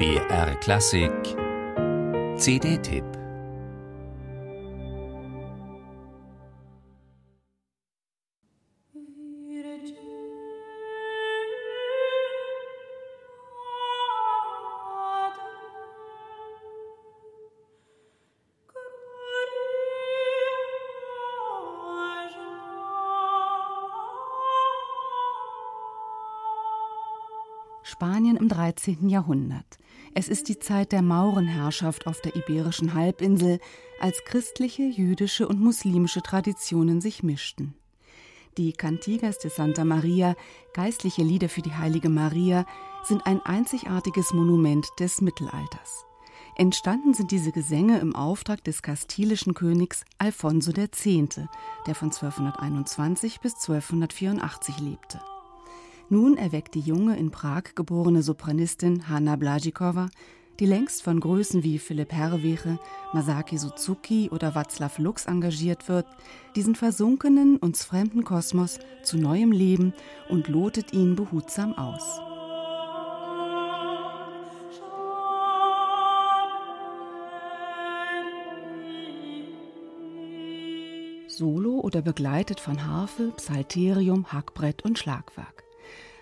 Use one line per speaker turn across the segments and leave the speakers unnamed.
BR Klassik. CD-Tipp
Spanien im 13. Jahrhundert. Es ist die Zeit der Maurenherrschaft auf der iberischen Halbinsel, als christliche, jüdische und muslimische Traditionen sich mischten. Die Cantigas de Santa Maria, geistliche Lieder für die heilige Maria, sind ein einzigartiges Monument des Mittelalters. Entstanden sind diese Gesänge im Auftrag des kastilischen Königs Alfonso X., der von 1221 bis 1284 lebte. Nun erweckt die junge in Prag geborene Sopranistin Hanna Blazikova, die längst von Größen wie Philipp Herrweche, Masaki Suzuki oder Václav Lux engagiert wird, diesen versunkenen, uns fremden Kosmos zu neuem Leben und lotet ihn behutsam aus. Solo oder begleitet von Harfe, Psalterium, Hackbrett und Schlagwerk.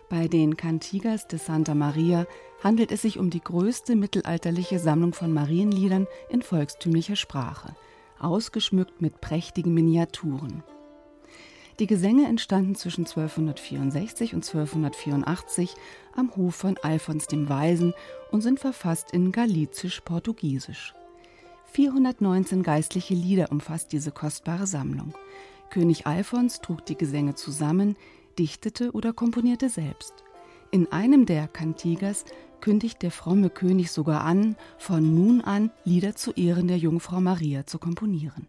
Bei den Cantigas de Santa Maria handelt es sich um die größte mittelalterliche Sammlung von Marienliedern in volkstümlicher Sprache, ausgeschmückt mit prächtigen Miniaturen. Die Gesänge entstanden zwischen 1264 und 1284 am Hof von Alfons dem Weisen und sind verfasst in Galizisch-Portugiesisch. 419 geistliche Lieder umfasst diese kostbare Sammlung. König Alfons trug die Gesänge zusammen, dichtete oder komponierte selbst. In einem der Cantigas kündigt der fromme König sogar an, von nun an Lieder zu Ehren der Jungfrau Maria zu komponieren.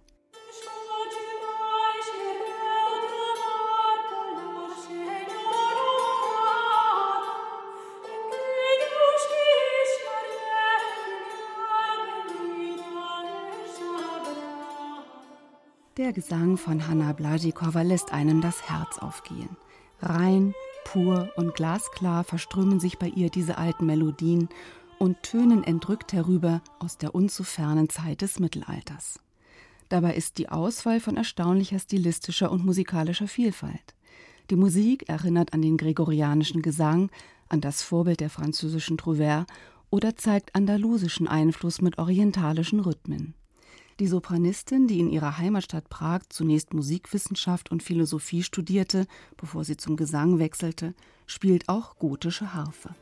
Der Gesang von Hanna Blazikova lässt einem das Herz aufgehen. Rein, pur und glasklar verströmen sich bei ihr diese alten Melodien und tönen entrückt herüber aus der unzufernen Zeit des Mittelalters. Dabei ist die Auswahl von erstaunlicher stilistischer und musikalischer Vielfalt. Die Musik erinnert an den gregorianischen Gesang, an das Vorbild der französischen Trouvère oder zeigt andalusischen Einfluss mit orientalischen Rhythmen. Die Sopranistin, die in ihrer Heimatstadt Prag zunächst Musikwissenschaft und Philosophie studierte, bevor sie zum Gesang wechselte, spielt auch gotische Harfe.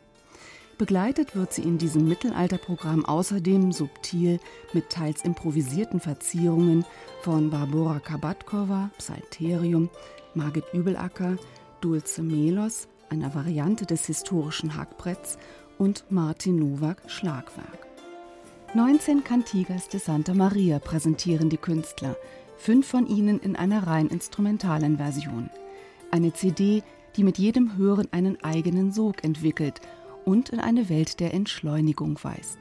Begleitet wird sie in diesem Mittelalterprogramm außerdem subtil mit teils improvisierten Verzierungen von Barbora Kabatkova, Psalterium, Margit Übelacker, Dulce Melos, einer Variante des historischen Hackbretts und Martin Nowak Schlagwerk. 19 Cantigas de Santa Maria präsentieren die Künstler, fünf von ihnen in einer rein instrumentalen Version. Eine CD, die mit jedem Hören einen eigenen Sog entwickelt und in eine Welt der Entschleunigung weist.